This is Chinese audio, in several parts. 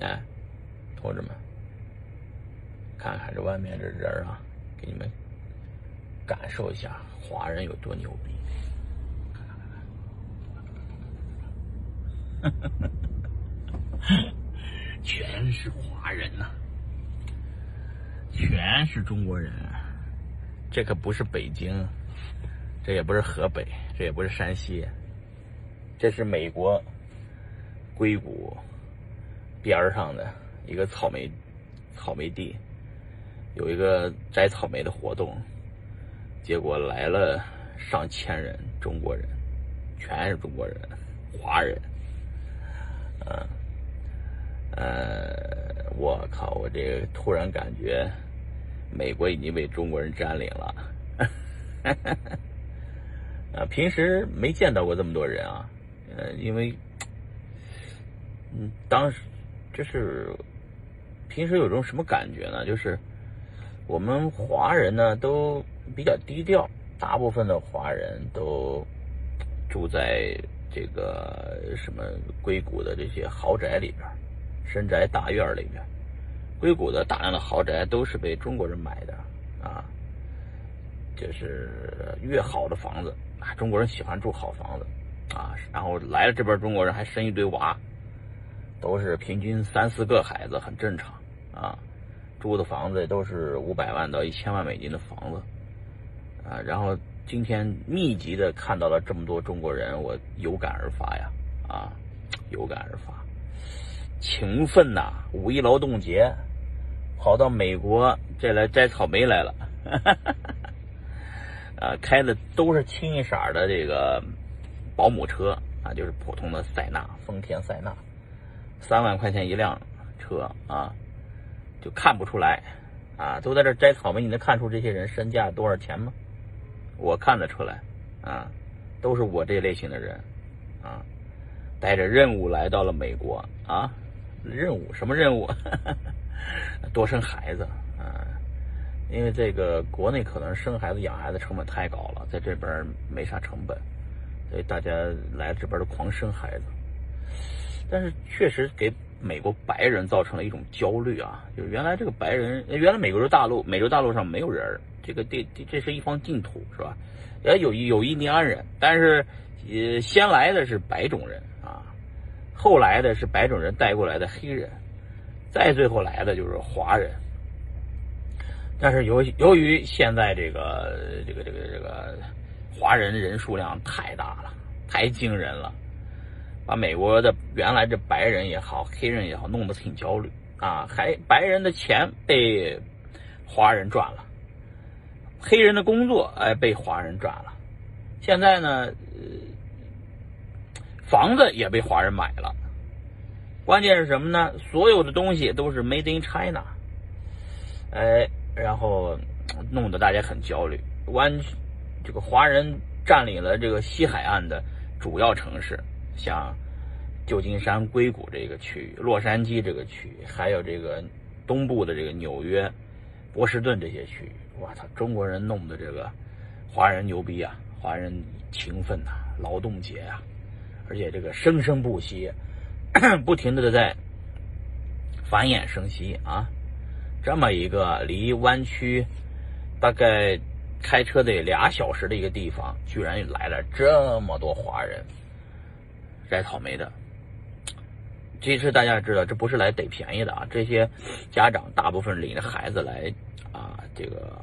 哎，同志们，看看这外面这人啊，给你们感受一下华人有多牛逼。全是华人呐、全是中国人。这可不是北京，这也不是河北，这也不是山西，这是美国硅谷边上的一个草莓草莓地，有一个摘草莓的活动，结果来了上千人中国人，全是中国人，华人。嗯，呃，我靠！我这个突然感觉，美国已经被中国人占领了。啊，平时没见到过这么多人啊，呃，因为，嗯，当时就是平时有种什么感觉呢？就是我们华人呢都比较低调，大部分的华人都住在。这个什么硅谷的这些豪宅里边，深宅大院里边，硅谷的大量的豪宅都是被中国人买的啊。就是越好的房子啊，中国人喜欢住好房子啊。然后来了这边中国人还生一堆娃，都是平均三四个孩子，很正常啊。住的房子都是五百万到一千万美金的房子啊，然后。今天密集的看到了这么多中国人，我有感而发呀，啊，有感而发，勤奋呐！五一劳动节跑到美国这来摘草莓来了，啊，开的都是清一色的这个保姆车啊，就是普通的塞纳，丰田塞纳，三万块钱一辆车啊，就看不出来啊，都在这摘草莓，你能看出这些人身价多少钱吗？我看得出来，啊，都是我这类型的人，啊，带着任务来到了美国啊，任务什么任务？多生孩子啊，因为这个国内可能生孩子养孩子成本太高了，在这边没啥成本，所以大家来这边都狂生孩子，但是确实给美国白人造成了一种焦虑啊，就是原来这个白人，原来美洲大陆，美洲大陆上没有人。这个地这是一方净土是吧？也有有印第安人，但是呃，先来的是白种人啊，后来的是白种人带过来的黑人，再最后来的就是华人。但是由由于现在这个这个这个这个华人人数量太大了，太惊人了，把美国的原来这白人也好，黑人也好，弄得挺焦虑啊！还白人的钱被华人赚了。黑人的工作哎被华人赚了，现在呢，房子也被华人买了。关键是什么呢？所有的东西都是 Made in China，哎，然后弄得大家很焦虑。湾这个华人占领了这个西海岸的主要城市，像旧金山、硅谷这个区域、洛杉矶这个区域，还有这个东部的这个纽约、波士顿这些区域。我操！中国人弄的这个华人牛逼啊，华人勤奋呐，劳动节呀，而且这个生生不息，不停的在繁衍生息啊。这么一个离湾区大概开车得俩小时的一个地方，居然来了这么多华人摘草莓的。其实大家也知道，这不是来得便宜的啊，这些家长大部分领着孩子来。啊，这个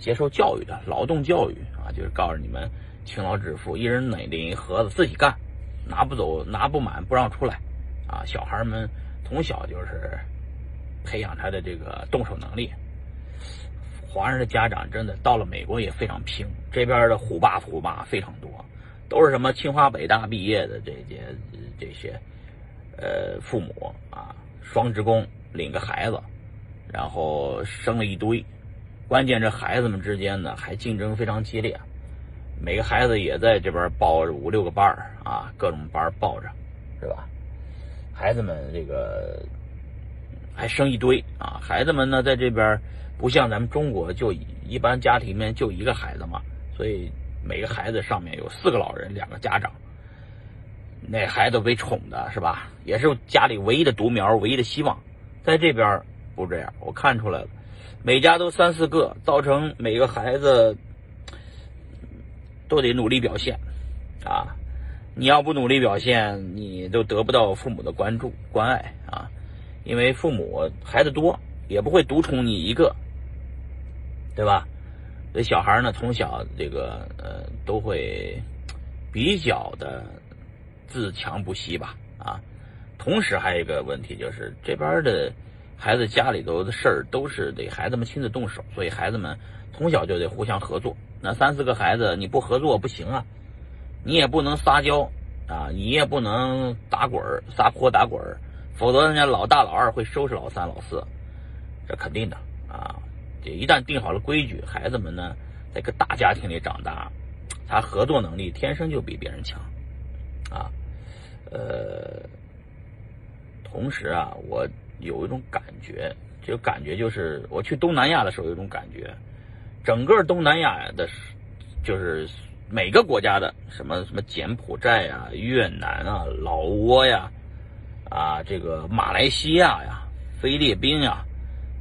接受教育的劳动教育啊，就是告诉你们勤劳致富，一人领领一盒子自己干，拿不走拿不满不让出来啊。小孩们从小就是培养他的这个动手能力。华人的家长真的到了美国也非常拼，这边的虎爸虎妈非常多，都是什么清华北大毕业的这些这些呃父母啊，双职工领个孩子。然后生了一堆，关键这孩子们之间呢还竞争非常激烈，每个孩子也在这边报五六个班啊，各种班报着，是吧？孩子们这个还生一堆啊，孩子们呢在这边不像咱们中国就一般家庭里面就一个孩子嘛，所以每个孩子上面有四个老人，两个家长。那孩子被宠的是吧？也是家里唯一的独苗，唯一的希望。在这边不这样，我看出来了，每家都三四个，造成每个孩子都得努力表现啊！你要不努力表现，你都得不到父母的关注关爱啊！因为父母孩子多，也不会独宠你一个，对吧？这小孩呢，从小这个呃都会比较的自强不息吧啊！同时还有一个问题就是，这边的孩子家里头的事儿都是得孩子们亲自动手，所以孩子们从小就得互相合作。那三四个孩子你不合作不行啊，你也不能撒娇啊，你也不能打滚儿撒泼打滚儿，否则人家老大老二会收拾老三老四，这肯定的啊。一旦定好了规矩，孩子们呢在个大家庭里长大，他合作能力天生就比别人强啊，呃。同时啊，我有一种感觉，这个感觉就是我去东南亚的时候有一种感觉，整个东南亚的，就是每个国家的什么什么柬埔寨呀、越南啊、老挝呀、啊这个马来西亚呀、菲律宾呀、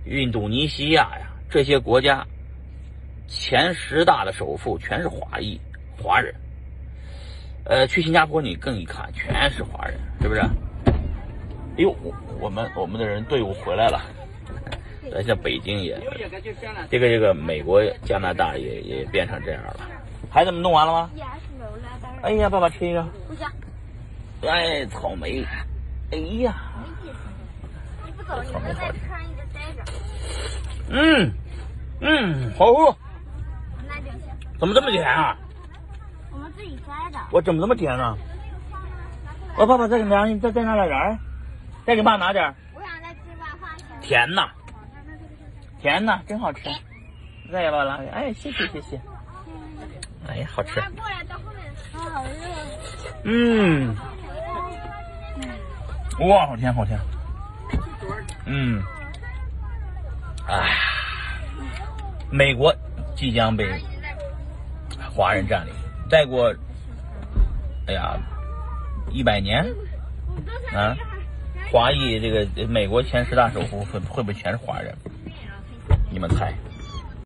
印度尼西亚呀这些国家，前十大的首富全是华裔华人。呃，去新加坡你更一看，全是华人，是不是？哎呦，我们我们的人队伍回来了，咱，像北京也，这个这个美国、加拿大也也变成这样了。孩子们弄完了吗？哎呀，爸爸吃一个。不行。哎，草莓。哎呀。草莓好吃。嗯嗯，好喝。怎么这么甜啊？我们自己摘的。我怎么这么甜呢？我爸爸再给？你在在哪来人？再给爸拿点我想再吃碗花生。甜呐，甜呐，真好吃。再给爸拿点。哎，谢谢谢谢。哎呀，好吃。过来到后面。好热。嗯。哇，好甜好甜。嗯。哎。美国即将被华人占领，再过，哎呀，一百年，啊。华裔这个美国前十大首富会会不会全是华人？你们猜？